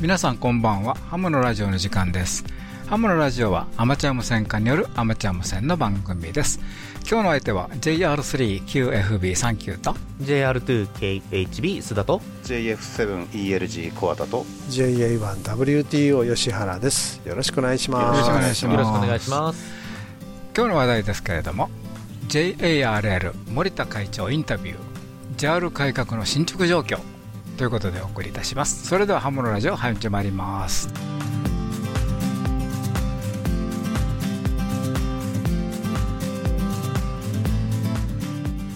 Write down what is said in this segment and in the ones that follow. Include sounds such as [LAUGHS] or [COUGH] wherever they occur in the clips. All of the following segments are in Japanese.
皆さんこんばんは。ハムのラジオの時間です。ハムのラジオはアマチュア無線化によるアマチュア無線の番組です。今日の相手は JR3QFB39 と JR2KHB 須田と JF7ELG コアだと JA1WTO 吉原です。よろしくお願いします。よろしくお願いします。よろしくお願いします。今日の話題ですけれども JARL 森田会長インタビュー。JAL 改革の進捗状況ということでお送りいたします。それではハムのラジオ始まります。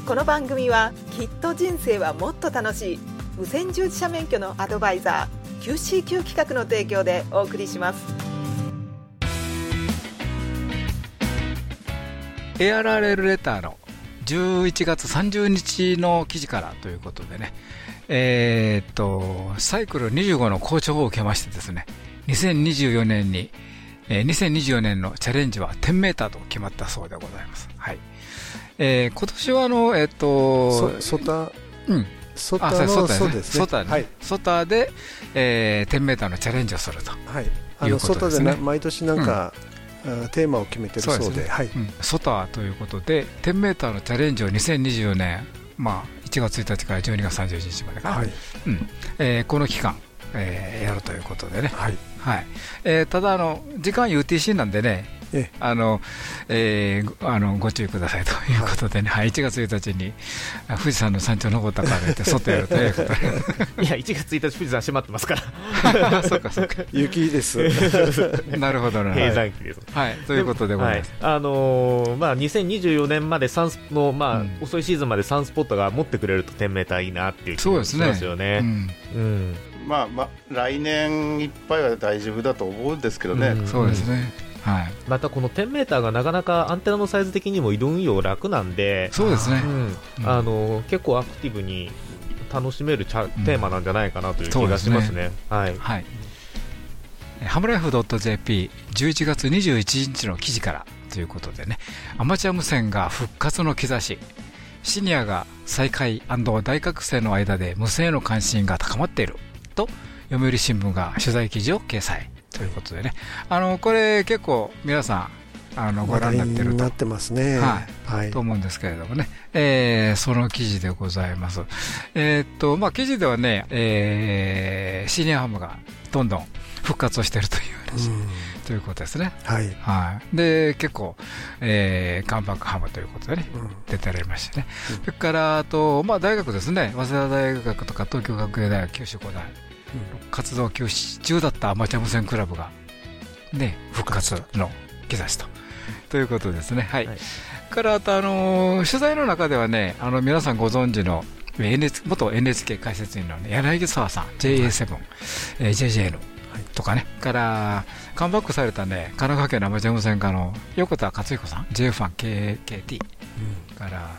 この番組はきっと人生はもっと楽しい無線従事者免許のアドバイザー QCQ 企画の提供でお送りします。ARRL レターの11月30日の記事からということでねえーっとサイクル25の好調を受けましてですね2024年に、えー2024年のチャレンジは10メーターと決まったそうでございます。はい。えー今年はあの、えーっと、そソタ？うん。ソタのソタですね。ソタね。はい、ソタで、えー10メーターのチャレンジをすると。はい、あのソタですね。毎年なんか、あテーマを決めてるそうで。ね。はい、うん、ソタということで、10メーターのチャレンジを2024年、まあ、1月1日から12月31日までかな、はい。うん。えーこの期間、えーやるということでね、はい。はい。えーただあの、時間 UTC なんでね、ええあのえーごあのご注意くださいということでね、はい1月1日にあ富士山の山頂登ったからといって、外やるということで、いや1月1日富士山閉まってますから。[LAUGHS] そうかそうか、雪です。[LAUGHS] なるほどな。るほ閉ど、山期です。はい、ということでございます。はい。あのーまあ、2024年までサンスの、まあうん。遅いシーズンまでサンスポットが持ってくれると10メーターいいなっていう気がしそうですね。ますよね。まあまあ来年いっぱいは大丈夫だと思うんですけどね、うん。そうですね、はい、またこの10メーターがなかなかアンテナのサイズ的にも移動運用楽なんで、そうですね。う。ん。あのー結構アクティブに楽しめるチャテーマなんじゃないかなという気がしますね。はい。はい。ハムライフ .jp、11月21日の記事からということでね、アマチュア無線が復活の兆し、シニアが再開大学生の間で無線への関心が高まっている。と、読売新聞が取材記事を掲載ということでね、あのこれ結構皆さんあのご覧になってると。ってますね。はい。はい。と思うんですけれどもね、えーその記事でございます。えーっと、まあ、記事ではね、えーシニアハムがどんどん復活をしているという話、うん。ということですね。はい、はい。で、結構、えーカムバックハムということでね、うん。出てられましてね。うん。それから、あと、まあ、大学ですね、早稲田大学とか東京学芸大学、九州工大、活動休止中だったアマチュア無線クラブが、ね、復活。の兆しと。ということですね。はい。はい。から、あと、あのー取材の中ではね、あの、皆さんご存知の、NHK 元 NHK 解説員の、ね、柳沢さん、JA7、えー JJN とかね、から、カムバックされたね、神奈川県のアマチュア無線課の横田勝彦さん、JFANKKT、から、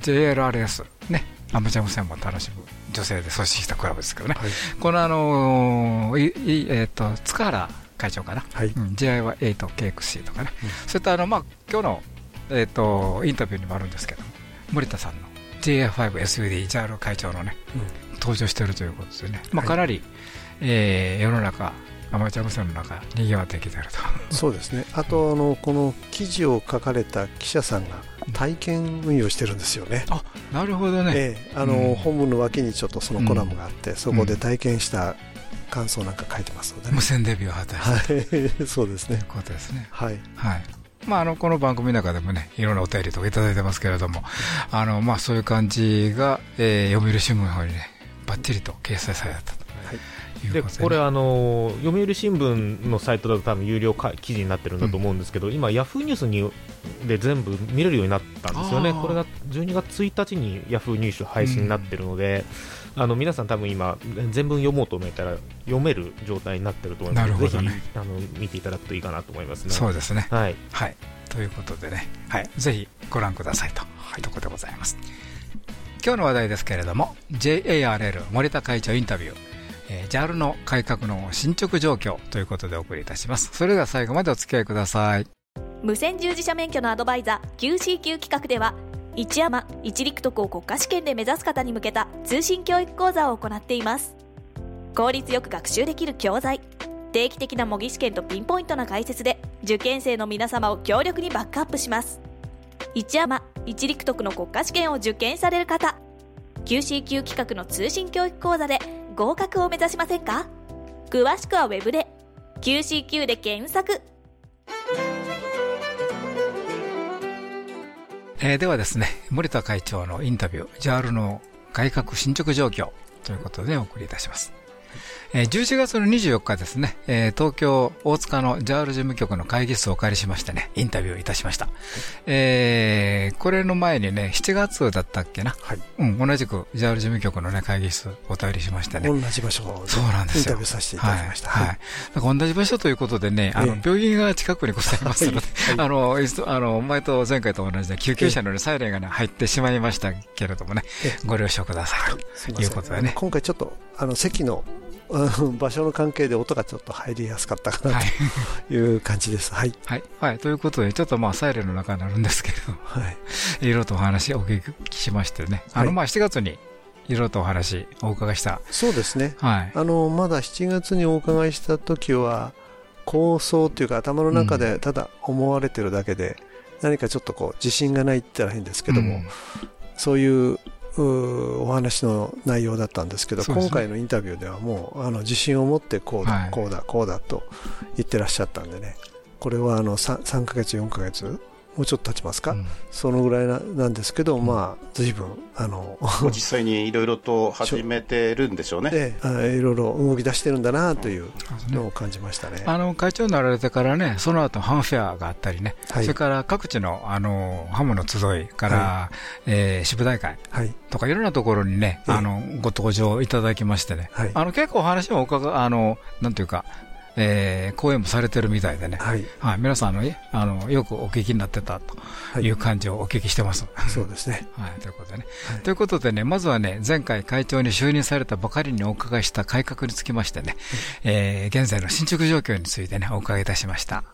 JLRS、ね、アマチュア無線も楽しむ女性で組織したクラブですけどね、はい。このあのーいいえっ、と、塚原会長かな、はい。うん、JI8KXC とかね、そういったあの、まあ、今日の、えー、とインタビューにもあるんですけども、森田さんの JA5SUD、JAL 会長のね、登場しているということでね、まあ、はい。かなり、えー世の中、アマチュア無線の中、にぎわってきていると。そうですね。あとあのこの記事を書かれた記者さんが体験運用してるんですよね、あなるほどね、ええ。あのうん。本部の脇にちょっとそのコラムがあって、そこで体験した感想なんか書いてますのでね。無、線デビューを果たした。といはい。[LAUGHS] そうですね。うことですね。はい。はい。まあ、あのこの番組の中でもね、いろんなお便りとかいただいてますけれども、あのまあ、そういう感じが、えー読売新聞の方にね、ばっちりと掲載されたと。はいで、これあのー読売新聞のサイトだと多分有料か記事になってるんだと思うんですけど、今、ヤフーニュースにで全部見れるようになったんですよね、これが12月1日にヤフーニュース配信になってるので、あの皆さん、多分今、全文読もうと思ったら読める状態になってると思います。ので、ね。ぜひあの見ていただくといいかなと思います。ね。そうですね。はい。はい。ということでね、はい。ぜひご覧くださいと。い。うところでございます。今日の話題ですけれども、JARL 森田会長インタビュー、えー JAL の改革の進捗状況ということでお送りいたします。それでは最後までお付き合いください。無線従事者免許のアドバイザー QCQ 企画では一山一陸徳を国家試験で目指す方に向けた通信教育講座を行っています効率よく学習できる教材定期的な模擬試験とピンポイントな解説で受験生の皆様を強力にバックアップします一山一陸徳の国家試験を受験される方 QCQ 企画の通信教育講座で合格を目指しませんか？詳しくはウェブで。QCQ で検索。えーではですね、森田会長のインタビュー、JAL の改革進捗状況ということでお送りいたします。えー11月の24日ですね、えー東京大塚の JAL 事務局の会議室をお借りしましてね、インタビューをいたしました。えーこれの前にね、7月だったっけな、はい。うん、同じく JAL 事務局のね、会議室お便りしましてね、同じ場所でそうなんですよ。インタビューさせていただきました。はい。はい。だから同じ場所ということでね、あのええ、病院が近くにございますので、あの、あの、前と前回と同じで、救急車のねサイレンがね、入ってしまいましたけれどもねえ、ご了承くださいとい。うことでね。今回ちょっとあの席の場所の関係で音がちょっと入りやすかったかなはい。という感じです。はい。はい。はい。ということで、ちょっとまあ、サイレンの中になるんですけど、はい。いろいろとお話をお聞きしましてね、あの、はいまあ、7月に、いろいろとお話お伺いした。そうですね。はい。あのまだ7月にお伺いした時は構想というか頭の中でただ思われてるだけで、何かちょっとこう自信がないって言ったら変ですけども、うんそういうお話の内容だったんですけどね。今回のインタビューではもうあの自信を持ってこうだ、はい。こうだこうだと言ってらっしゃったんでね。これはあの 3, 3ヶ月4ヶ月もうちょっと経ちますか、うん。そのぐらいななんですけど、まあ随分あの [LAUGHS] 実際にいろいろと始めてるんでしょうね。いろいろ動き出してるんだなというのを感じましたね。あの会長になられてからね、その後ハンフェアがあったりね、はい。それから各地のあのハムの集いから、えー支部大会はい。とかいろんなところにね、ええ。あのご登場いただきましてね、はい。あの結構お話もおかがあのなんていうか、えー講演もされてるみたいでね、はい。はい、皆さんあのえあのよくお聞きになってたとはい。いう感じをお聞きしてます。そうですね。[LAUGHS] はい、ということでね、はい。ということでね、まずはね、前回会長に就任されたばかりにお伺いした改革につきましてね、えー現在の進捗状況についてね、お伺いいたしました。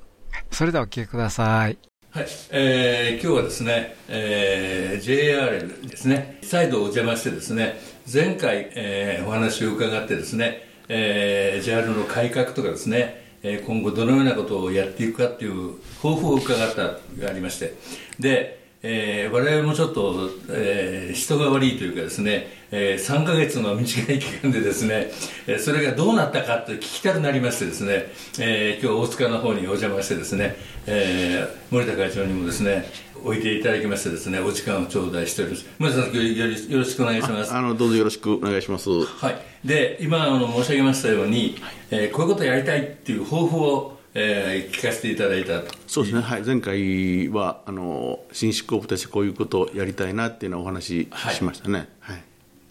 それではお聞きください。はい、えー今日はですね、えー JR ですね、再度お邪魔してですね、前回、えーお話を伺ってですね、えー JR の改革とかですね、えー今後どのようなことをやっていくかっていう抱負を伺ったがありまして、で、えー我々もちょっと、えー人が悪いというかですね、えー3ヶ月の短い期間でですね、えーそれがどうなったかって聞きたくなりましてですね、えー今日大塚の方にお邪魔してですね、えー森田会長にもですね、おいていただきましてですね、お時間を頂戴しております。森田さん、よろしくお願いします。あのどうぞよろしくお願いします。はい、で今あの申し上げましたように、えーこういうことをやりたいっていう抱負を、えー聞かせていただいたと。そうですね、はい、前回はあの新執行部としてこういうことをやりたいなっていうのをお話しはい。しましたね。はい。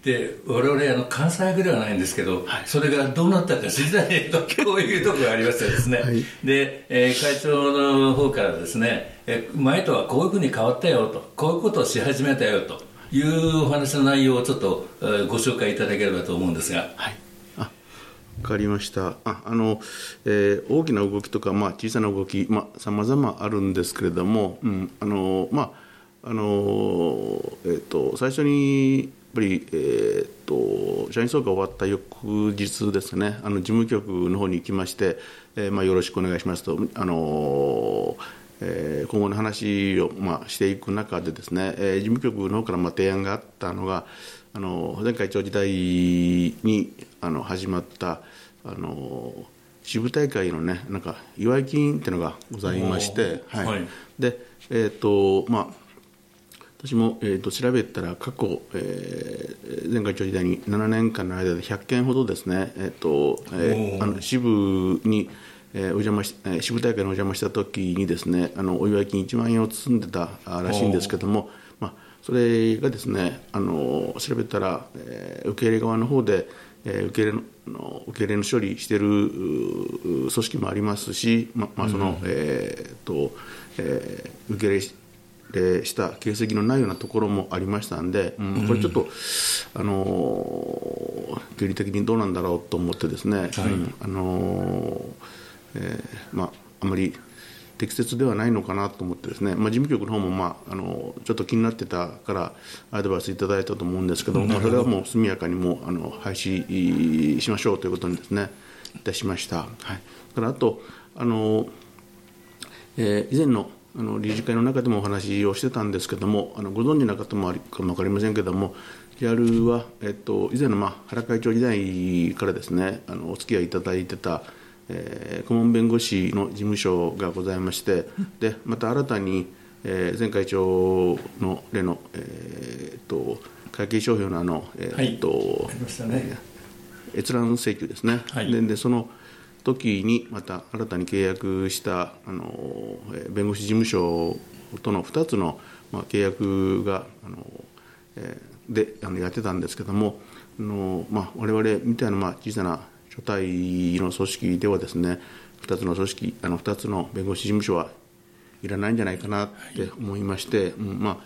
で我々あの関西役ではないんですけど、それがどうなったか知りたいとこういうところがありましてですね、で、えー会長の方からですね、えー前とはこういうふうに変わったよと。こういうことをし始めたよと。いうお話の内容をちょっと、えーご紹介いただければと思うんですが、はい、あわかりました。ああの、えー大きな動きとか、まあ、小さな動きさまざ、まあるんですけれども、うんあのまああのえー、と最初にやっぱり、えー、と社員総会終わった翌日ですね。あの事務局の方に行きまして、えーまあ、よろしくお願いしますと。あのえー今後の話を、まあ、していく中でですね、えー事務局の方からまあ提案があったのがあの前会長時代にあの始まったあの支部大会のねなんか祝い金っていうのがございまして、はい。はい。でえっ、とまあ私も、えー、と調べたら過去、えー前会長時代に7年間の間で100件ほどですね、えーとえー。あの支部に、えーお邪魔しえー支部大会にお邪魔した時にですねあのお祝い金1万円を包んでたあらしいんですけども、まあ、それがですねあの調べたら、えー受け入れ側の方で、えー受け入れのの受け入れの処理しているう組織もありますし、ままあそのえーとえー受け入れした形跡のないようなところもありましたんで、うんこれちょっと、あのー、距離的にどうなんだろうと思ってですね、うんあのーえーまあ、あまり適切ではないのかなと思ってですね、まあ、事務局の方もまああのちょっと気になってたからアドバイスいただいたと思うんですけど、まあ、それはもう速やかにもあの廃止しましょうということにですねいたしました。はい、からあとあの、えー、以前のあの理事会の中でもお話をしてたんですけどもあのご存知の方もありかも分かりませんけども JR は、えっと、以前の、まあ、原会長時代からですねあのお付き合いいただいてた、えー、顧問弁護士の事務所がございましてでまた新たに、えー、前会長の例の、えー、っと会計商標のあの、えー、っと、はいね、閲覧請求ですね、はい、ででその時にまた新たに契約したあの弁護士事務所との2つの、まあ、契約があの、えー、であのやってたんですけどもあの、まあ、我々みたいな、まあ、小さな所帯の組織ではですね2つの組織あの2つの弁護士事務所はいらないんじゃないかなって思いまして、はい、うん、まあ、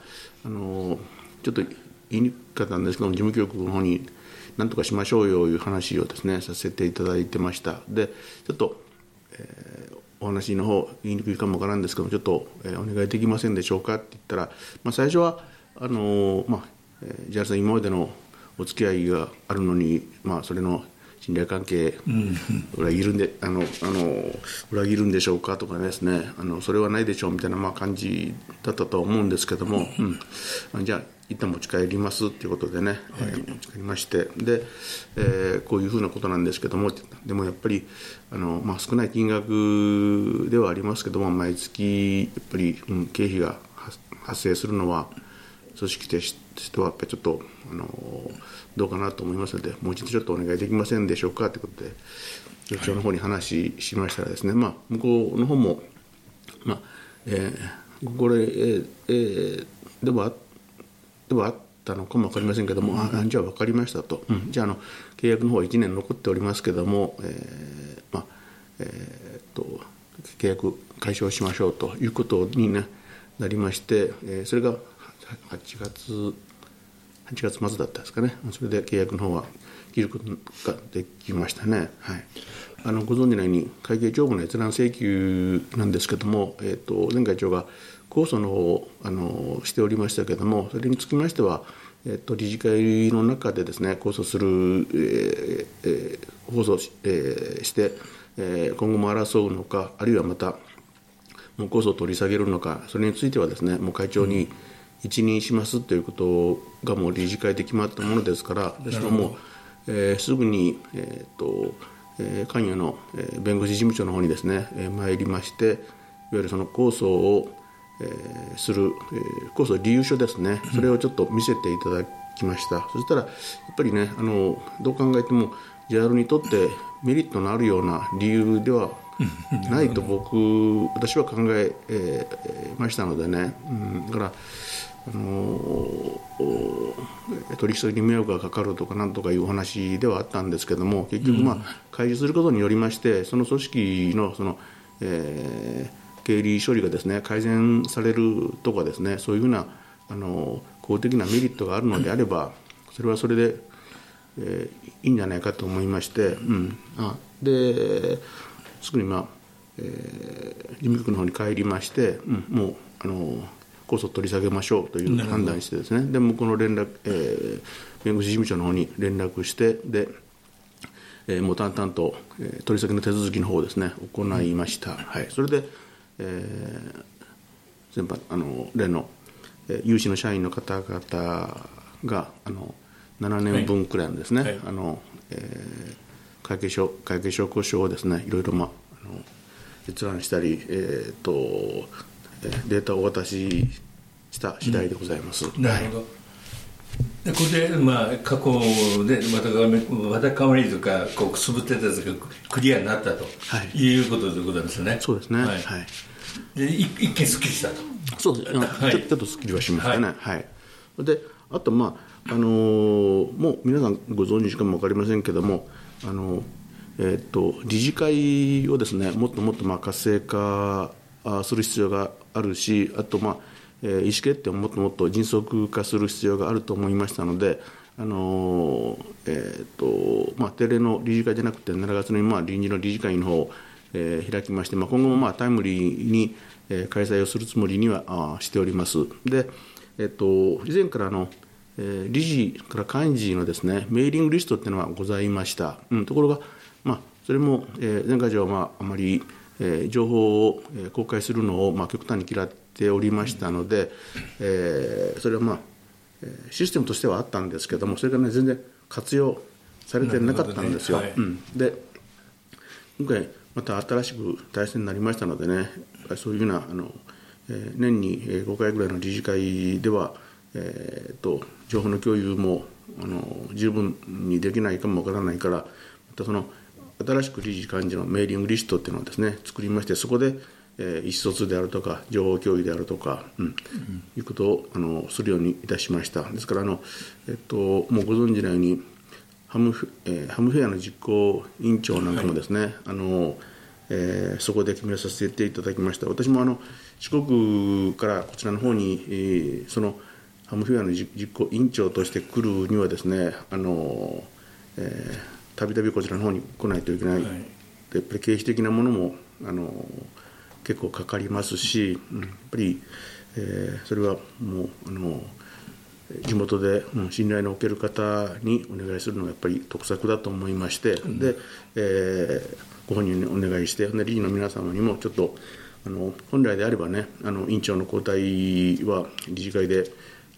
あのちょっと言いにくかったんですけど事務局の方になんとかしましょうよいう話をですねさせていただいてました。でちょっと、えー、お話の方言いにくいかもわからんですけどもちょっと、えー、お願いできませんでしょうかって言ったら、まあ、最初はあのー、まあえー、ジャルさん今までのお付き合いがあるのに、まあ、それの信頼関係裏切るんであのあの裏切るんでしょうかとかですね。あのそれはないでしょうみたいなまあ感じだったと思うんですけども、うん、じゃあ一旦持ち帰りますということでね、はい、えー、持ち帰りまして。で、えー、こういうふうなことなんですけども。でもやっぱりあの、まあ、少ない金額ではありますけども。毎月やっぱり、うん、経費が発生するのは組織としてはやっぱりちょっとあのどうかなと思いますのでもう一度ちょっとお願いできませんでしょうかということで局長の方に話しましたらですね、まあ、向こうの方も、まあえー、これ、えーえー、ではではあったのかも分かりませんけども、あじゃあ分かりましたと、うん、じゃああの契約の方は1年残っておりますけども、えーまあえー、っと契約解消しましょうということに、ね、なりまして、えー、それが8月8月末だったですかねそれで契約の方は切ることができましたね。はいあのご存じのように会計帳簿の閲覧請求なんですけども、えーと、前会長が控訴の方をあのしておりましたけれどもそれにつきましては、えーと、理事会の中でですね控訴する、えーえー、控訴、えー、して、えー、今後も争うのかあるいはまたもう控訴を取り下げるのかそれについてはですねもう会長に一任しますということがもう理事会で決まったものですからですからもう、えー、すぐに、えーとえー、関与の、えー、弁護士事務所の方にですね、えー、参りましていわゆるその控訴を、えー、する、えー、控訴理由書ですね。それをちょっと見せていただきました、うん、そしたらやっぱりねあのどう考えても JR にとってメリットのあるような理由ではないと僕私は考ええー、ましたのでね、うん、だからあの取引先に迷惑がかかるとかなんとかいう話ではあったんですけども結局、まあ、開示することによりましてその組織のその、えー、経理処理がですね改善されるとかですねそういうふうなあの公的なメリットがあるのであればそれはそれで、えー、いいんじゃないかと思いまして、うん、あですぐに、まあえー、事務局の方に帰りまして、うん、もうあのこそ取り下げましょうという判断してですね。で向こうの連絡、えー、弁護士事務所の方に連絡してで、えー、もう淡々と、えー、取り下げの手続きの方をですね行いました、はい、それで、えー、全般あの例の、えー、有志の社員の方々があの7年分くらいのですね、はい。はい、あのえー、会計証会計証拠書をですねいろいろまああの閲覧したり、えーとデータをお渡しした次第でございます。うん、なるほど、はいでこれで、まあ、過去でまたわたかまりとかこうくすぶってたやつがクリアになったと、はい、いうことでございますね。そうですね。はい。はい、で一見すっきりしたと。そうです。はい、ちょちょっとすっきりはしましたね。はい。はい、であとまああのー、もう皆さんご存知かも分かりませんけどもあのえー、っと理事会をですねもっともっとまあ活性化する必要があるしあと、まあえー、意思決定をもっともっと迅速化する必要があると思いましたので、あのえーとまあ、定例の理事会じゃなくて7月の、まあ、臨時の理事会の方を、えー、開きまして、まあ、今後もまあタイムリーに、えー、開催をするつもりにはあしております。で、えっと、以前からの、えー、理事から幹事のですねメーリングリストっていうのはございました。うん、ところが、まあ、それも、えー、前回上は、まあ、あまり、えー、情報を、えー、公開するのを、まあ、極端に嫌っておりましたので、えー、それはまあシステムとしてはあったんですけどもそれがね全然活用されてなかったんですよ。ねはい、うん、で今回また新しく体制になりましたのでねそういうようなあの、えー、年に5回ぐらいの理事会では、えーと、情報の共有もあの十分にできないかもわからないからまたその新しく理事幹事のメーリングリストっていうのをですね作りましてそこで、えー、意思疎通であるとか情報共有であるとか、うん、うん、いうことをあのするようにいたしました。ですからあの、えっと、もうご存知のようにハムフ,、えー、ハムフェアの実行委員長なんかもですね、はい、あのえー、そこで決めさせていただきました。私もあの四国からこちらの方に、えー、そのハムフェアの実行委員長として来るにはですねあの、えたびたびこちらの方に来ないといけない、はい、やっぱり経費的なものもあの結構かかりますし、うん、やっぱり、えー、それはもうあの地元で、うん、信頼のおける方にお願いするのがやっぱり得策だと思いまして、うん、で、えー、ご本人にお願いしてで理事の皆様にもちょっとあの本来であればねあの委員長の交代は理事会で決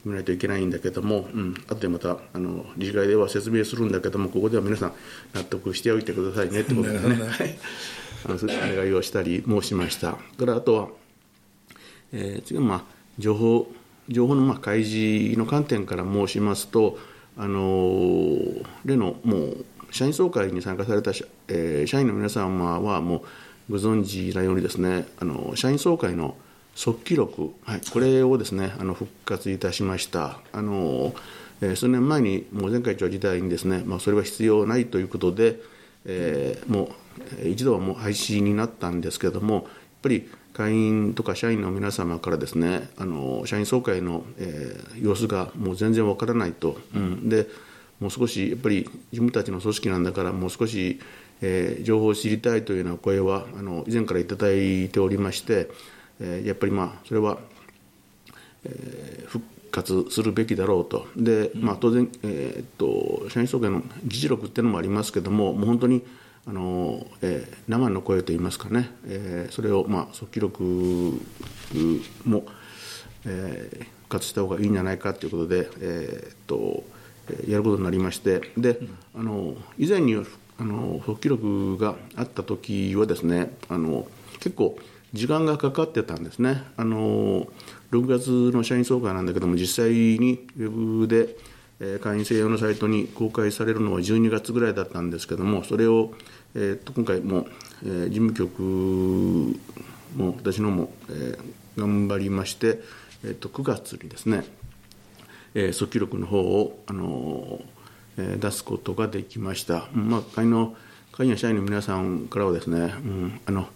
めないといけないんだけども、うん、後でまたあの理事会では説明するんだけどもここでは皆さん納得しておいてくださいねってことでね、はい、あのそういうお願いをしたり申しました。からあとは、えー、次はまあ情報情報のまあ開示の観点から申しますと、あの例のもう社員総会に参加された社,、えー、社員の皆様はもうご存知なようにですねあの社員総会の速記録、はい、これをですねあの復活いたしました。あのえー、数年前にもう前会長時代にですね、まあ、それは必要ないということで、えー、もう一度はもう廃止になったんですけれどもやっぱり会員とか社員の皆様からですねあの社員総会の、えー、様子がもう全然わからないと、うん、でもう少しやっぱり自分たちの組織なんだからもう少し、えー、情報を知りたいというような声はあの以前から頂いておりまして、えー、やっぱりまあそれは、えー、復活するべきだろうと。で、まあ、当然、えー、っと社員総会の議事録っていうのもありますけどももう本当にあの、えー、生の声といいますかね、えー、それを、まあ、速記録も、えー、復活した方がいいんじゃないかということで、えー、っとやることになりましてで、あの以前にあの速記録があった時はですねあの結構時間がかかってたんですね。あの6月の社員総会なんだけども実際にウェブで会員制用のサイトに公開されるのは12月ぐらいだったんですけどもそれを、えー、と今回も、えー、事務局も私のも、えー、頑張りまして、えー、と9月にですね、えー、速記録の方を、あのえー、出すことができました、まあ、会の会員や社員の皆さんからはですね、うん、あの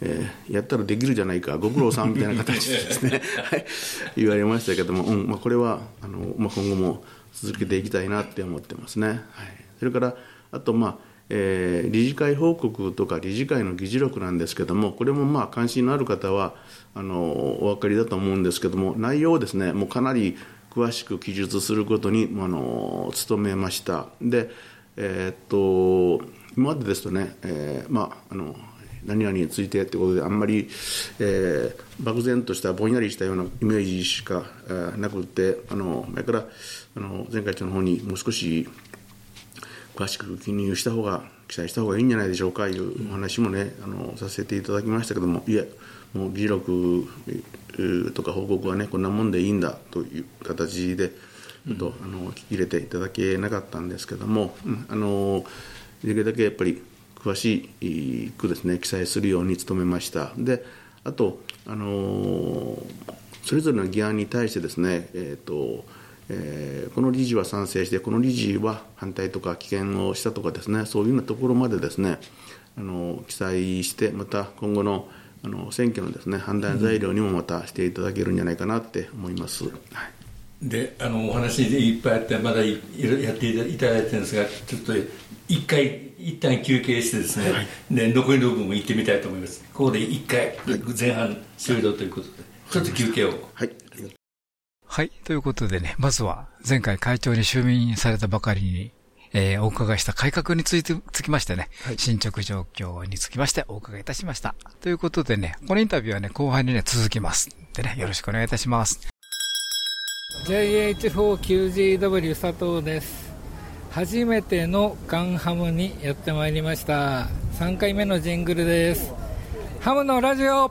えー、やったらできるじゃないかご苦労さんみたいな形でですね、[LAUGHS] はい、言われましたけども、うん。まあ、これはあの、まあ、今後も続けていきたいなって思ってますね。はい、それからあと、まあえー、理事会報告とか理事会の議事録なんですけどもこれもまあ関心のある方はあのお分かりだと思うんですけども内容をですねもうかなり詳しく記述することにあの努めました。で、えー、っと今までですとね、えー、まああの何々についてということであんまり、えー、漠然としたぼんやりしたようなイメージしか、なくてあの前からあの前会長の方にもう少し詳しく記入した方が記載した方がいいんじゃないでしょうかいうお話もねあのさせていただきましたけどもいえもう議事録とか報告はねこんなもんでいいんだという形でちょっと、あの聞き入れていただけなかったんですけども、うん、あのできるだけやっぱり詳しくですね記載するように努めましたであと、あの、それぞれの議案に対してですね、えーとえー、この理事は賛成してこの理事は反対とか棄権をしたとかですねそういうようなところまでですねあの記載してまた今後のあの選挙のですね判断材料にもまたしていただけるんじゃないかなって思います。はいであのお話でいっぱいあってまだやっていただいてるんですがちょっと一回一旦休憩してですね、で残りの部分も行ってみたいと思いますここで一回前半終了ということで、ちょっと休憩をはい。はい。ということでね、まずは前回会長に就任されたばかりに、えーお伺いした改革について、つきましてね、進捗状況につきましてお伺いいたしました。ということでね、このインタビューはね、後半にね、続きます。でね、よろしくお願いいたします。JH4QGW 佐藤です初めてのガンハムにやってまいりました3回目のジングルですハムのラジオ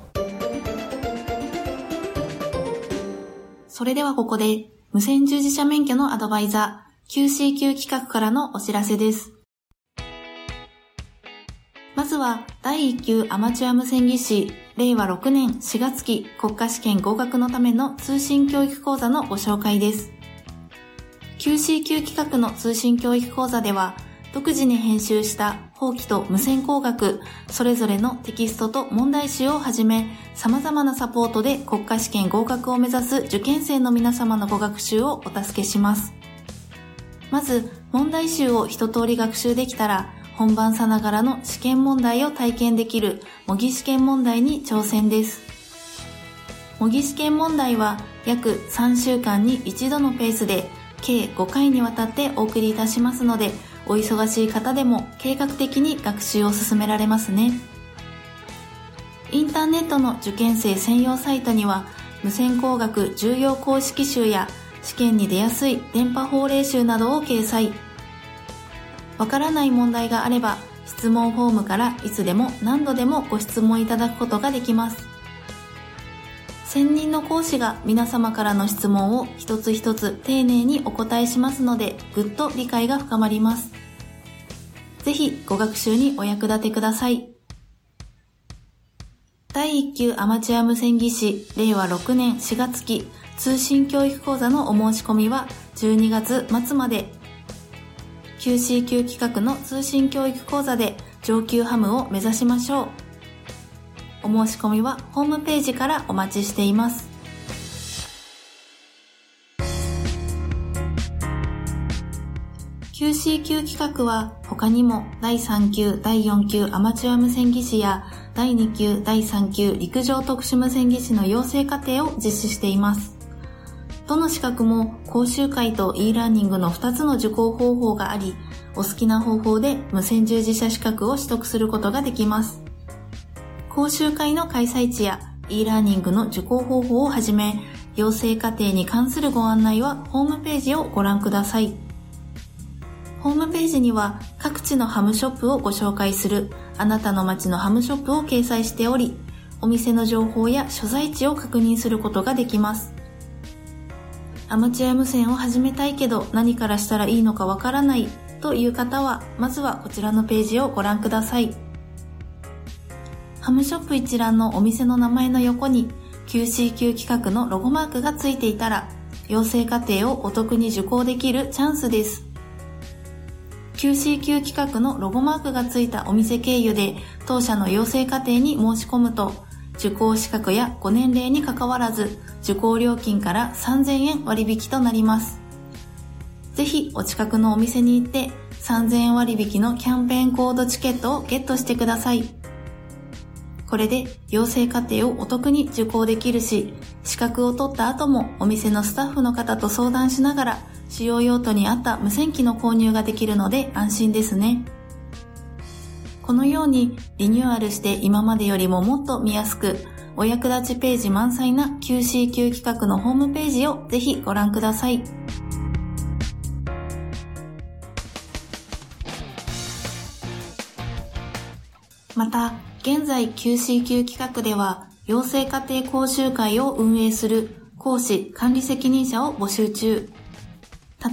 それではここで、無線従事者免許のアドバイザー、QCQ 企画からのお知らせです。まずは、第1級アマチュア無線技師、令和6年4月期国家試験合格のための通信教育講座のご紹介です。QCQ 企画の通信教育講座では、独自に編集した法規と無線工学、それぞれのテキストと問題集をはじめ、様々なサポートで国家試験合格を目指す受験生の皆様のご学習をお助けします。まず、問題集を一通り学習できたら、本番さながらの試験問題を体験できる模擬試験問題に挑戦です。模擬試験問題は約3週間に一度のペースで計5回にわたってお送りいたしますので、お忙しい方でも計画的に学習を進められますね。インターネットの受験生専用サイトには、無線工学重要公式集や試験に出やすい電波法令集などを掲載。わからない問題があれば、質問フォームからいつでも何度でもご質問いただくことができます。専任の講師が皆様からの質問を一つ一つ丁寧にお答えしますので、ぐっと理解が深まります。ぜひご学習にお役立てください。第1級アマチュア無線技師令和6年4月期通信教育講座のお申し込みは12月末まで QCQ 企画の通信教育講座で上級ハムを目指しましょう。お申し込みはホームページからお待ちしています。QCQ 企画は他にも第3級、第4級アマチュア無線技師や第2級、第3級陸上特殊無線技師の養成課程を実施しています。どの資格も講習会と e ラーニングの2つの受講方法があり、お好きな方法で無線従事者資格を取得することができます。講習会の開催地や e ラーニングの受講方法をはじめ、養成課程に関するご案内はホームページをご覧ください。ホームページには各地のハムショップをご紹介するあなたの街のハムショップを掲載しており、お店の情報や所在地を確認することができます。アマチュア無線を始めたいけど何からしたらいいのかわからないという方は、まずはこちらのページをご覧ください。ハムショップ一覧のお店の名前の横に QCQ 企画のロゴマークがついていたら、養成課程をお得に受講できるチャンスです。QCQ 企画のロゴマークがついたお店経由で当社の養成課程に申し込むと、受講資格やご年齢に関わらず、受講料金から3000円割引となります。ぜひお近くのお店に行って3000円割引のキャンペーンコードチケットをゲットしてください。これで養成課程をお得に受講できるし、資格を取った後もお店のスタッフの方と相談しながら使用用途に合った無線機の購入ができるので安心ですね。このようにリニューアルして今までよりももっと見やすく、お役立ちページ満載な QCQ 企画のホームページをぜひご覧ください。また、現在 QCQ 企画では、養成家庭講習会を運営する講師管理責任者を募集中。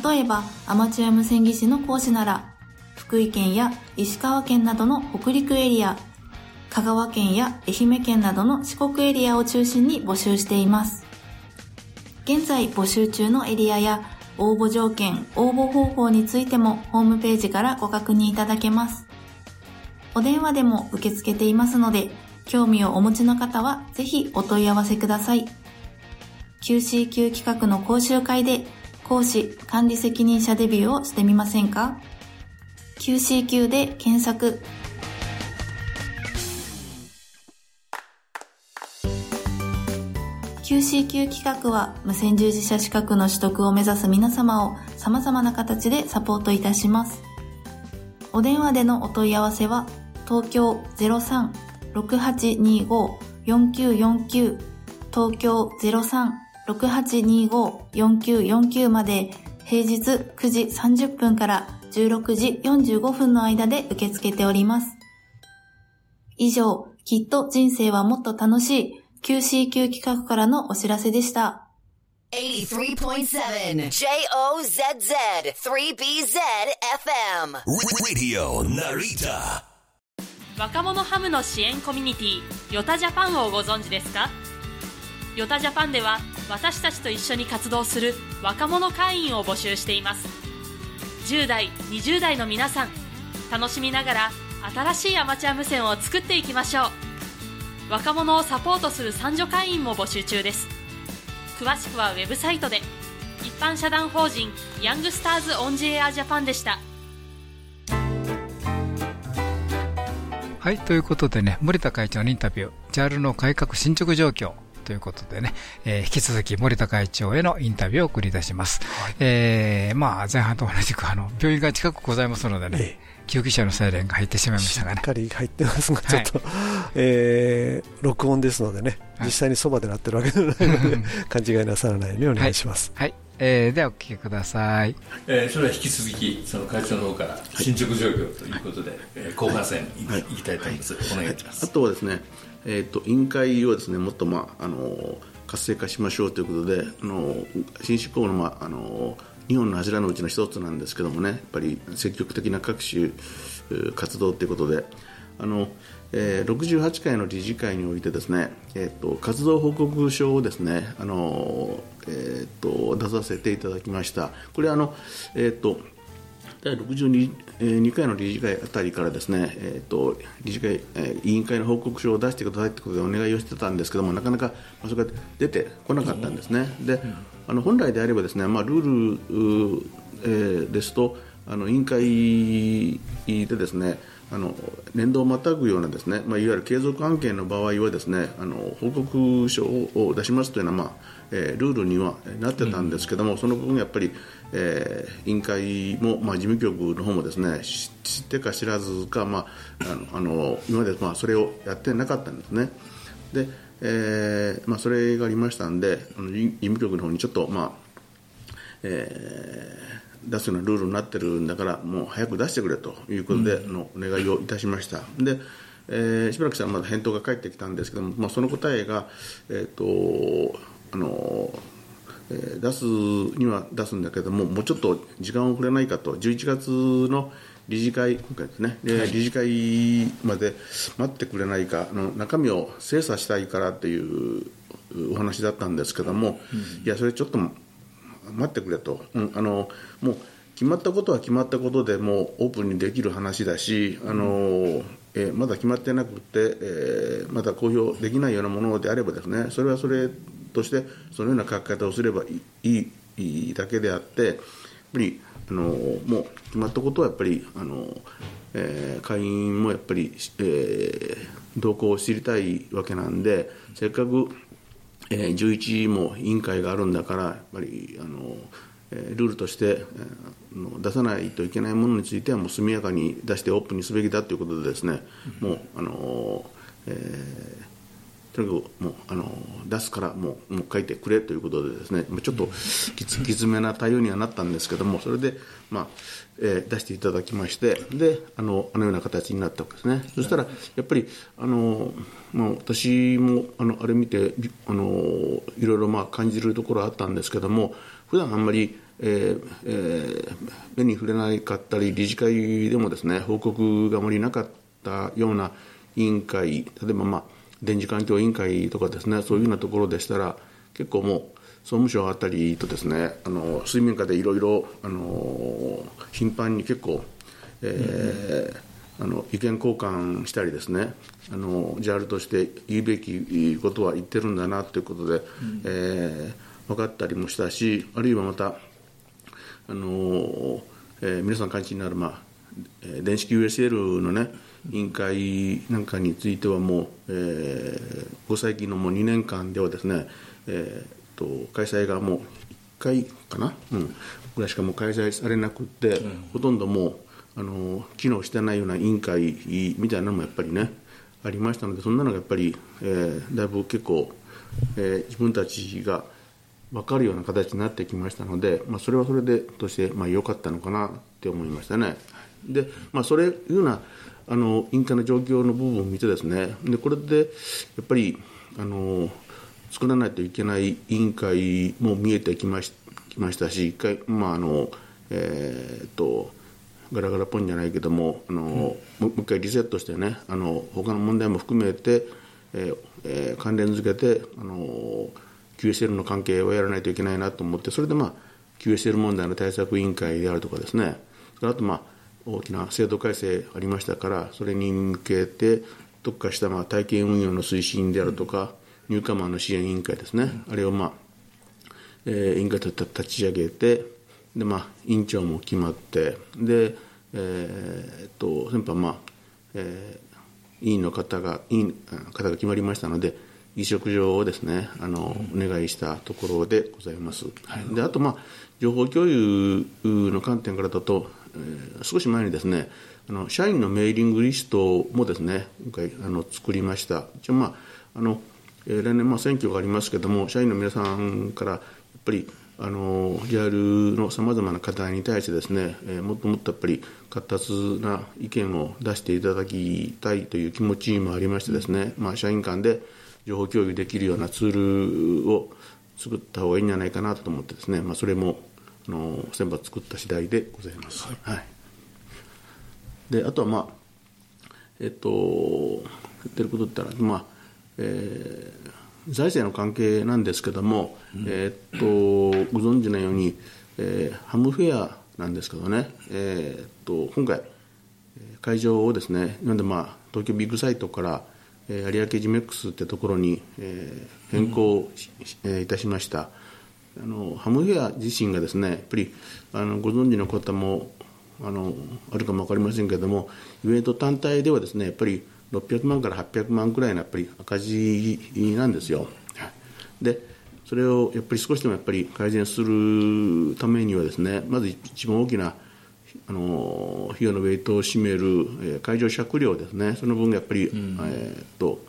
例えば、アマチュア無線技師の講師なら、福井県や石川県などの北陸エリア、香川県や愛媛県などの四国エリアを中心に募集しています。現在募集中のエリアや応募条件、応募方法についてもホームページからご確認いただけます。お電話でも受け付けていますので、興味をお持ちの方はぜひお問い合わせください。QCQ 企画の講習会で講師管理責任者デビューをしてみませんか？QCQ で検索。QCQ 企画は無線従事者資格の取得を目指す皆様を様々な形でサポートいたします。お電話でのお問い合わせは東京03-6825-4949東京03-6825-4949まで平日9時30分から16時45分の間で受け付けております。以上、きっと人生はもっと楽しい QCQ 企画からのお知らせでした。83.7 JOZZ 3BZ FM Radio Narita 若者ハムの支援コミュニティヨタジャパンをご存知ですか？ヨタジャパンでは私たちと一緒に活動する若者会員を募集しています。10代20代の皆さん楽しみながら新しいアマチュア無線を作っていきましょう。若者をサポートする三女会員も募集中です。詳しくはウェブサイトで。一般社団法人ヤングスターズオンジエアジャパンでした。はいということでね森田会長のインタビュー JAL の改革進捗状況ということでね、えー、引き続き森田会長へのインタビューを送り出します。はい、えー、まあ、前半と同じく、あの、病院が近くございますのでね、ええ救急車のサイレンが入ってしまいましたがね。しっかり入ってますが、ちょっと、はい、えー、録音ですのでね、実際にそばで鳴ってるわけではないので、[LAUGHS] 勘違いなさらないようにお願いします。はい、はい、えー、ではお聞きください。えー、それは引き続き、その会長の方から進捗状況ということで、はい、えー、後半戦い,、はい、きたいと思います。お願いします。あとはですね、えっ、ー、と、委員会をですね、もっと、まあ、あの、活性化しましょうということで、あの、新執行の、まあ、あの、日本の柱のうちの一つなんですけどもね、やっぱり積極的な各種活動ということで、あのえー、68回の理事会においてですね、えーと、活動報告書をですね、あのえーと、出させていただきました。これあの、えーと第62回の理事会あたりからですね、えーと、理事会、えー、委員会の報告書を出してくださいということでお願いをしてたんですけどもなかなかそれが出てこなかったんですね。であの本来であればですね、まあ、ルール、えー、ですとあの委員会でですねあの年度をまたぐようなですね、まあ、いわゆる継続案件の場合はですねあの報告書を出しますというのは、まあえー、ルールにはなってたんですけども、うん、その部分やっぱり、えー、委員会も、まあ、事務局の方もですね知ってか知らずか、まあ、あの [COUGHS] 今まで、まあ、それをやってなかったんですね。でえーまあ、それがありましたんで事務局の方にちょっと、まあえー、出すようなルールになってるんだからもう早く出してくれということでのお願いをいたしました。でえー、しばらくしたらまだ返答が返ってきたんですけども、まあ、その答えが、えーとあのえー、出すには出すんだけどももうちょっと時間をくれないかと。11月の理事会今回ですね、はい、理事会まで待ってくれないかあの中身を精査したいからというお話だったんですけども、うん、いやそれちょっと待ってくれと、うん、あのもう決まったことは決まったことでもうオープンにできる話だし、あのえー、まだ決まってなくて、えー、まだ公表できないようなものであればですねそれはそれとしてそのような書き方をすればいいだけであってやっぱりあのもう決まったことはやっぱりあの、えー、会員もやっぱり、えー、動向を知りたいわけなんでせっかくえー、11も委員会があるんだからやっぱりあの、えー、ルールとして、えー、出さないといけないものについてはもう速やかに出してオープンにすべきだということでですね、もうあの、えー、とにかくもうあの出すからもうもう書いてくれということでですねちょっときつきつめな対応にはなったんですけどもそれで、まあえー、出していただきましてであのあのような形になったわけですね。そしたらやっぱりあの、まあ、私もあのあれ見てあのいろいろまあ感じるところあったんですけども普段あんまりえーえー、目に触れなかったり理事会でもですね報告があまりなかったような委員会例えば、まあ、電磁環境委員会とかですねそういうようなところでしたら結構もう総務省あたりとですねあの水面下でいろいろ頻繁に結構、えー、あの意見交換したりですねあの JAL として言うべきことは言ってるんだなということで、うん、えー、分かったりもしたしあるいはまたあの、えー、皆さん関心になる、まあえー電子 QSL のね委員会なんかについてはもう、えー、ご最近のもう2年間ではですね、えー、と開催がもう1回かな、うん、ぐらいしかもう開催されなくって、ほとんどもうあの機能してないような委員会みたいなのもやっぱりねありましたのでそんなのがやっぱり、えーだいぶ結構、えー自分たちが分かるような形になってきましたので、まあ、それはそれでとしてまあ良かったのかなって思いましたね。で、まあ、それいうようなあの委員会の状況の部分を見てですねでこれでやっぱりあの作らないといけない委員会も見えてきましきましたし一回、まああのえーっとガラガラポンじゃないけどもあの、もうもう一回リセットしてねあの他の問題も含めて、えーえー関連付けてあの QSL の関係をやらないといけないなと思ってそれで、まあ、QSL 問題の対策委員会であるとかですね。あと、まあ、大きな制度改正ありましたからそれに向けて特化した、まあ、体験運用の推進であるとか、ニューカマーの支援委員会ですね、あれを、まあえー委員会と立ち上げてで、まあ、委員長も決まってで、えーっと先般、まあえー委員の方が委員方が決まりましたので議食状をですねあの、お願いしたところでございます。であと、まあ、情報共有の観点からだと、えー少し前にですねあの社員のメーリングリストもですね今回あの作りました。一応、まああのえー来年、まあ、選挙がありますけども社員の皆さんからやっぱりあの JR のさまざまな課題に対してですね、えーもっともっとやっぱり活発な意見を出していただきたいという気持ちもありましてですね、まあ、社員間で情報共有できるようなツールを作った方がいいんじゃないかなと思ってですね、まあ、それもあの先場作った次第でございます。はい。であとはまあえっと言ってることって言ったらまあえー財政の関係なんですけども、えーっとご存知のように、えーハムフェアなんですけどね、えーっと今回えー会場をですねなんでまあ東京ビッグサイトから、えー有明ジメックスってところに、えー変更し、しえいたしましたあのハムフェア自身がですねやっぱりあのご存知の方もあのあるかも分かりませんけれどもイベント単体ではですねやっぱり600万から800万くらいのやっぱり赤字なんですよ。でそれをやっぱり少しでもやっぱり改善するためにはですねまず一番大きなあの費用のウェイトを占める、えー会場借料ですね。その分がやっぱり、えーっと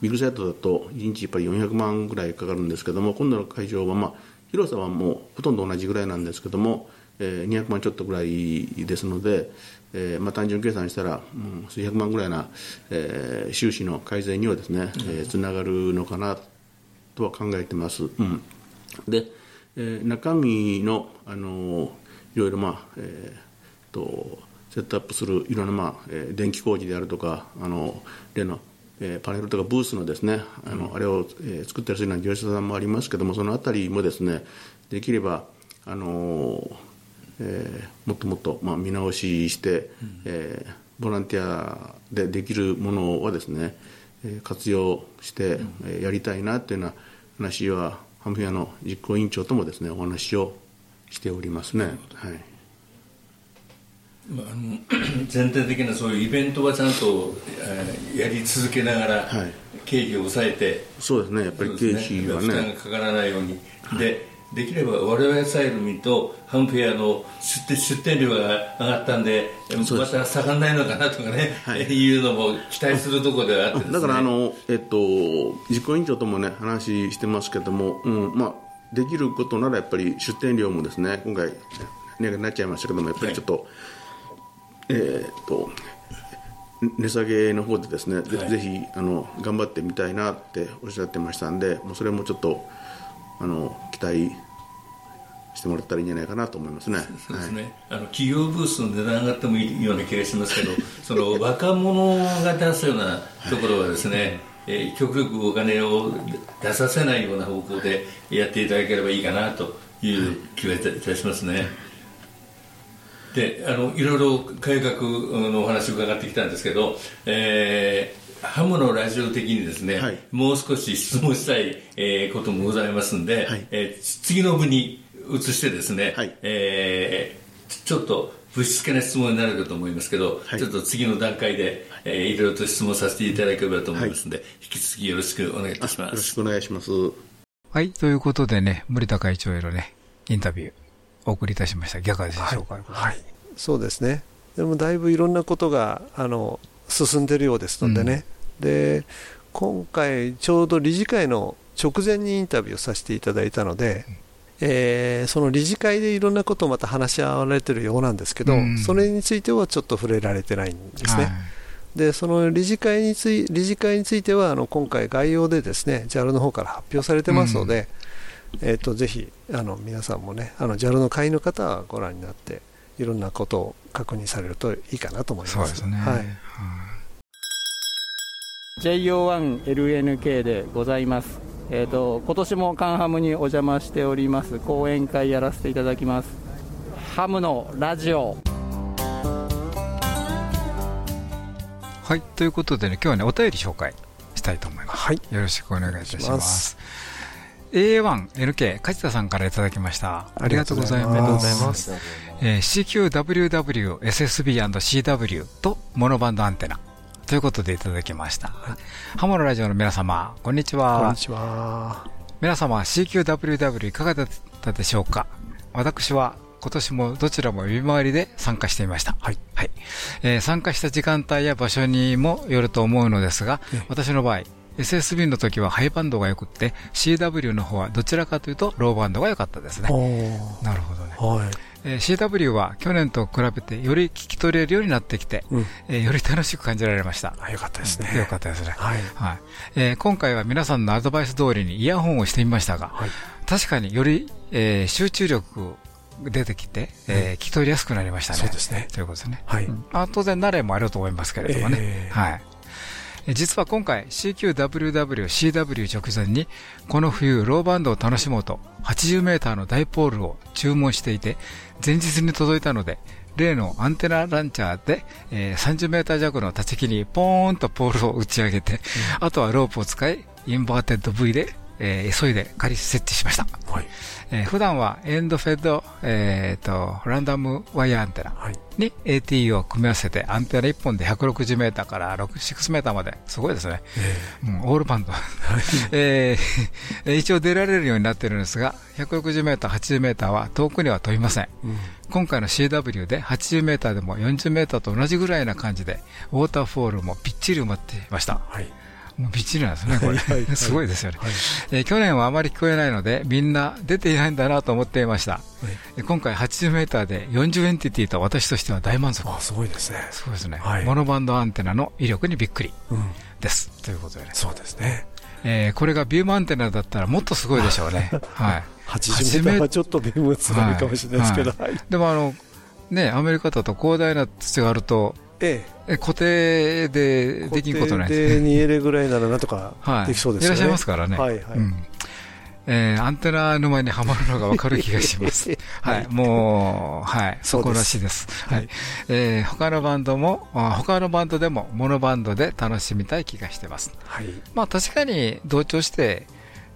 ビッグサイトだと1日やっぱり400万ぐらいかかるんですけども今度の会場は、まあ、広さはもうほとんど同じぐらいなんですけども、えー200万ちょっとぐらいですので、えーまあ、単純計算したら、うん、数百万ぐらいな、えー収支の改善にはですね、えーつながるのかなとは考えてます。うん、で、えー中身の、あのいろいろ、まあえーとセットアップするいろんな、まあえー電気工事であるとかあの例の、えーパネルとかブースのですねあの、あれを、えー作ったりするような業者さんもありますけどもそのあたりもですねできればあのえーもっともっと、まあ、見直しして、えーボランティアでできるものはですね、えー活用して、えーやりたいなというような話はハムフェアの実行委員長ともですねお話をしておりますね。はい。まあ、あの [CLEARS THROAT] 全体的なそういうイベントはちゃんと、えーやり続けながら、経費を抑えてそうですね。やっぱり経費はね。負担がかからないように、でできれば我々サイド見るとハムフェアの出店出店料が上がったんでまた下がらないのかなとかね、い、[LAUGHS] うのも期待するところではあってですね。だからあの、えっと、実行委員長ともね話してますけども、うんまあ、できることならやっぱり出店料もですね今回値上げになっちゃいましたけどもやっぱりちょっと、えーっと値下げの方でですね、ぜはいぜひあの頑張ってみたいなっておっしゃってましたんでもうそれもちょっとあの期待してもらったらいいんじゃないかなと思いますね。そうですね、あの企業ブースの値段上がってもいいような気がしますけど [LAUGHS] その若者が出すようなところはですね、えー極力お金を出させないような方向でやっていただければいいかなという気がいたいたしますね。であのいろいろ改革のお話を伺ってきたんですけど、えーハムのラジオ的にですね、もう少し質問したい、えーこともございますんで、えー次の部に移してですね、えーちょっとぶしつけな質問になるかと思いますけど、ちょっと次の段階で、えー、いろいろと質問させていただければと思いますので、引き続きよろしくお願いいたします。よろしくお願いします。はい、ということでね、森田会長へのね、インタビュー、お送りいたしました。いかがでしょうか、はい、はい、そうですね。でもだいぶいろんなことが、あの、進んでるようですのでね。うん、で、今回、ちょうど理事会の直前にインタビューをさせていただいたので、うんえー、その理事会でいろんなことをまた話し合われてるようなんですけど、うん、それについてはちょっと触れられてないんですね。はい、でその理事会につい理事会についてはあの今回、概要でですね JAL の方から発表されてますので、うん、えーと、ぜひあの皆さんもねあの JAL の会員の方はご覧になっていろんなことを確認されるといいかなと思います。そうですね、はい。JO1LNK でございます。えーと、今年もカンハムにお邪魔しております。講演会やらせていただきます。ハムのラジオ。はい。ということでね今日はねお便り紹介したいと思います、はい、よろしくお願いいたします A1NK 梶田さんからいただきましたありがとうございますえー、CQWW、SSB&CW とモノバンドアンテナということでいただきました。はい、ハモのラジオの皆様、こんにちは。こんにちは。皆様、CQWW いかがだったでしょうか？私は今年もどちらも指回りで参加していました。はい。はい。えー、参加した時間帯や場所にもよると思うのですが、私の場合、SSB の時はハイバンドが良くって、CW の方はどちらかというとローバンドが良かったですね。なるほどね。はい。えー、CW は去年と比べてより聞き取れるようになってきて、うん、えー、より楽しく感じられました。よかったですね。よかったですね。はい。はい、えー、今回は皆さんのアドバイス通りにイヤホンをしてみましたが、はい、確かにより、えー、集中力出てきて、えー、聞き取りやすくなりましたね。そうですね。ということですね。はい。うん、あ当然、慣れもあると思いますけれどもね。えー、はい。実は今回 CQWW、CW 直前にこの冬ローバンドを楽しもうと80メーターのダイポールを注文していて前日に届いたので例のアンテナランチャーで、えー、30メーター弱の立ち木にポーンとポールを打ち上げて、うん、あとはロープを使いインバーテッド V で、えー、急いで仮設置しました。はい。えー、普段はエンドフェッド、えーと、ランダムワイヤーアンテナに AT を組み合わせてアンテナ1本で160メーターから6メーターまで。すごいですね、えー、うん、オールバンド、[LAUGHS] えー、一応出られるようになっているんですが160メーター80メーターは遠くには飛びません、うん、今回の CW で80メーターでも40メーターと同じぐらいな感じでウォーターフォールもぴっちり埋まっていました、はいもうびっちりなんですね、これ。すごいですよね、はい、えー、去年はあまり聞こえないので、みんな出ていないんだなと思っていました。はい、今回80メーターで40エンティティと私としては大満足。あ、すごいですね。そうですね。はい、モノバンドアンテナの威力にびっくりです。うん、ということでね。そうですね。えー、これがビュームアンテナだったらもっとすごいでしょうね。[LAUGHS] はい。80メーターはちょっとビームつらいかもしれないですけど。はい、でもあの、ね、アメリカだと広大な土があると、ええ、固定でできんことないですね。2エレぐらいならなんとかできそうですね、はい。いらっしゃいますからね。はいはい。うんえー、アンテナ沼にはまるのが分かる気がします。[LAUGHS] はい、もう、はい、そこらしいです。はい、えー、他のバンドも、他のバンドでも、モノバンドで楽しみたい気がしてます。はい。まあ、確かに同調して、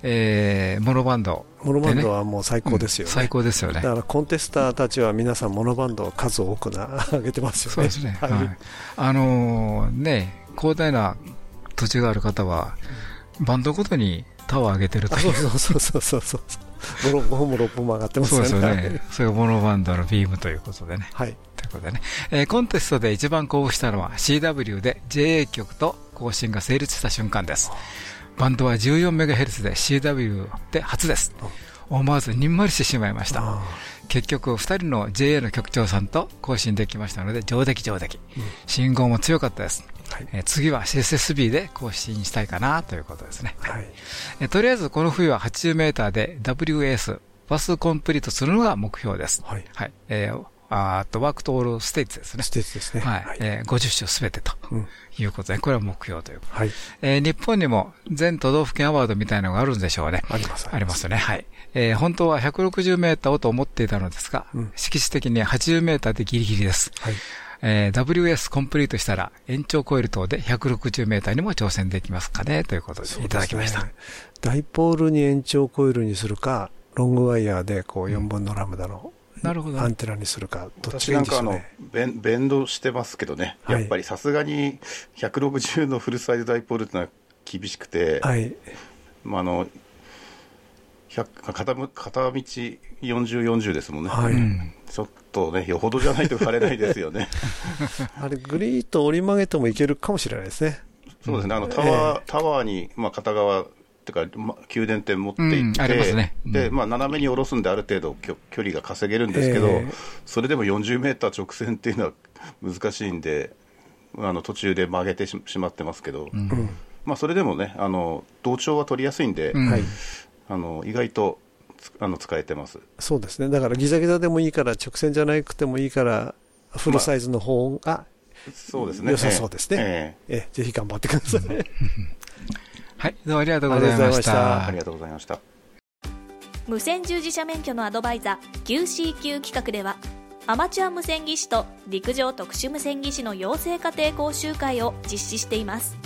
えー、モノバンド、ね、モノバンドはもう最高ですよね、うん、最高ですよねだからコンテスターたちは皆さんモノバンドを数多くな上げてますよねそうですね、はい、はい、あのー、ね広大な土地がある方は、バンドごとにタワー上げてるとそうそうそうそうそう5本も6本も上がってますよね。そうですよね。それがモノバンドのビームということでね。はい。ということでね。えー、コンテストで一番興奮したのは CW で JA 局と更新が成立した瞬間です。バンドは 14MHz で CW で初です。思わずにんまりしてしまいました。結局、2人の JA の局長さんと交信できましたので、上出来上出来。信号も強かったです。はい、え次は CSSB で更新したいかなということですね。はい、えとりあえずこの冬は80メーターで WS、バスコンプリートするのが目標です。はい。はい、えーあと、 Worked All States ですね。 States ですね。はい。はい、えー、50州すべてということで、これは目標という。はい。えー、日本にも全都道府県アワードみたいなのがあるんでしょうね。あります。ありますね。はい。えー、本当は160メーターをと思っていたのですが、うん、敷地的に80メーターでギリギリです。はい。えー、WS コンプリートしたら延長コイル等で160メーターにも挑戦できますかねということでいただきました。ね、ダイポールに延長コイルにするか、ロングワイヤーでこう4本のラムダのなるほど。アンテナにするか、どっちがいいんでしょうね。ベンベンドしてますけどね、はい。やっぱりさすがに160のフルサイズダイポールってのは厳しくて、はい、まあ、あの100片む片道40、40ですもんね、はい。ちょっとね、よほどじゃないと貼れないですよね。[LAUGHS] あれ、グリーと折り曲げてもいけるかもしれないですね。そうですね、あのタワー、タワーに、まあ、片側っていうか、ま、宮殿店持って行って、うんねうんで、まあ、斜めに下ろすんで、ある程度きょ距離が稼げるんですけど、ええそれでも40メーター直線っていうのは難しいんで、あの途中で曲げてししまってますけど、うんまあ、それでもね、あの同調は取りやすいんで、うんはい、あの意外とつあの使えてます。そうですね。だからギザギザでもいいから、直線じゃなくてもいいから、フルサイズの方がそうですね。良さそうですね。ええええぜひ頑張ってください。[LAUGHS] はい、どうもありがとうございましたあり。がとうございました。無線従事者免許のアドバイザー QCQ 企画ではアマチュア無線技師と陸上特殊無線技師の養成家庭講習会を実施しています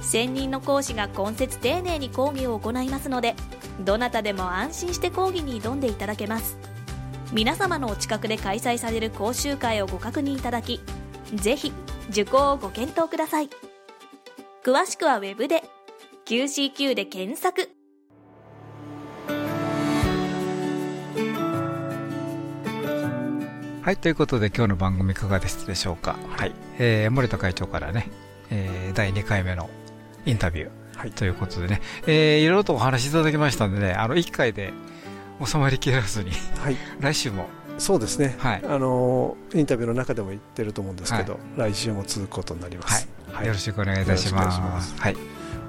専任の講師が今節丁寧に講義を行いますのでどなたでも安心して講義に挑んでいただけます皆様のお近くで開催される講習会をご確認いただきぜひ受講をご検討ください詳しくはウェブで。QCQ で検索。はい、ということで今日の番組いかがでしたでしょうか？はい、えー森田会長からね、えー第2回目のインタビュー、はい。ということでね、えーいろいろとお話しいただきましたんでね、あの1回で収まりきらずに、はい、[LAUGHS] 来週も、そうですね。はい。あのインタビューの中でも言ってると思うんですけど、来週も続くことになります。はいよろしくお願いいたしま。ますはい、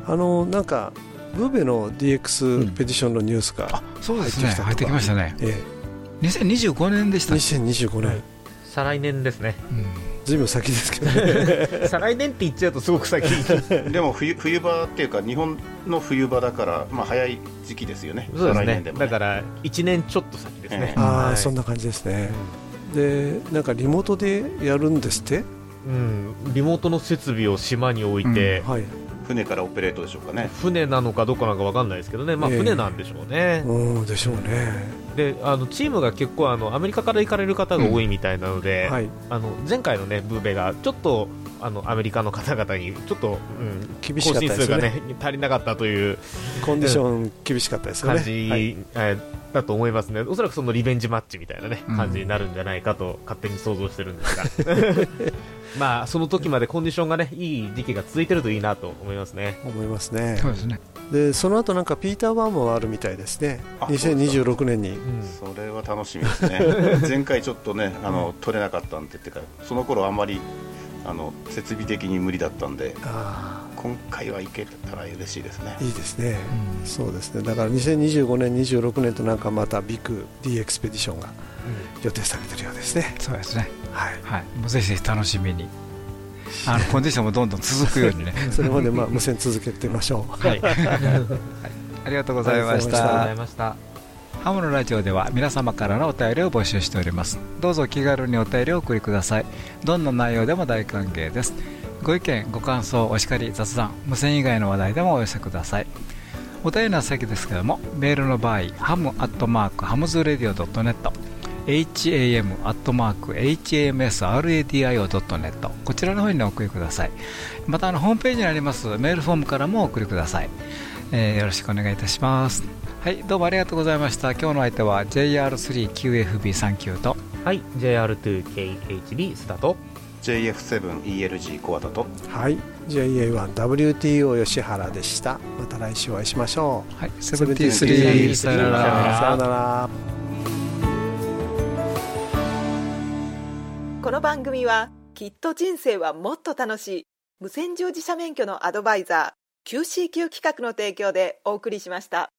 あのなんかブーベの DX ペティションのニュースがそうですね、入ってきましたね。え2025年でしたえ、っけ？2025年、再来年ですね。ずいぶん先ですけどね。[LAUGHS] 再来年って言っちゃうとすごく先。[LAUGHS] でも冬冬場っていうか日本の冬場だから、まあ、早い時期ですよね、そうですね再来年でもだから1年ちょっと先ですね。ああ、はいそんな感じですね。で、なんかリモートでやるんですって？うん、リモートの設備を島に置いて、はい。船からオペレートでしょうかね。船なのかどこなのか分かんないですけどね、まあ、ええ船なんでしょうね、うん、でしょうね。であのチームが結構あのアメリカから行かれる方が多いみたいなので、はい。あの前回の、ね、ブーベがちょっとあのアメリカの方々にちょっと、うん、厳しかったですよね更新数が、ね、足りなかったというコンディション厳しかったですよね。感じ、はいえーだと思いますね、おそらくそのリベンジマッチみたいな、ねうん感じになるんじゃないかと勝手に想像してるんですが、[LAUGHS] まあその時までコンディションが、ね、いい時期が続いてるといいなと思いますね。思いますね。そうですね。で、その後なんかピーター・バーンもあるみたいですね。あ2026年に。うんそれは楽しみですね。前回ちょっとね、あの取れなかったんでっていうか、その頃あんまりあの設備的に無理だったんで、あ今回はいけたら嬉しいですねあ、。いいですね。そうですね。だから2025年、26年となんかまたビッグ D エクスペディションが予定されてるようですね。そうですね。はい。はい、もうぜひぜひ楽しみに。あのコンディションもどんどん続くようにね。[LAUGHS] それまでまあ無線続けてみましょう。はい。ありがとうございましありがとうござたい。ましたハムのラジオでは皆様からのお便りを募集しております。どうぞ気軽にお便りをお送りください。どんな内容でも大歓迎です。ご意見ご感想お叱り雑談無線以外の話題でもお寄せください。お便りの先ですけどもメールの場合ハムアットマークハムズラディオ .net ham アットマーク hamsradio.net こちらの方にお送りください。またあのホームページにありますメールフォームからもお送りください、えーよろしくお願いいたします。はいどうもありがとうございました。今日の相手は JR3QFB39 と。はい JR2KHB スタート JF7ELG コアだと。はい JA1WTO 吉原でした。また来週お会いしましょう。はい73さよなら。さよなら。この番組はきっと人生はもっと楽しい。無線乗自社免許のアドバイザー QCQ 企画の提供でお送りしました。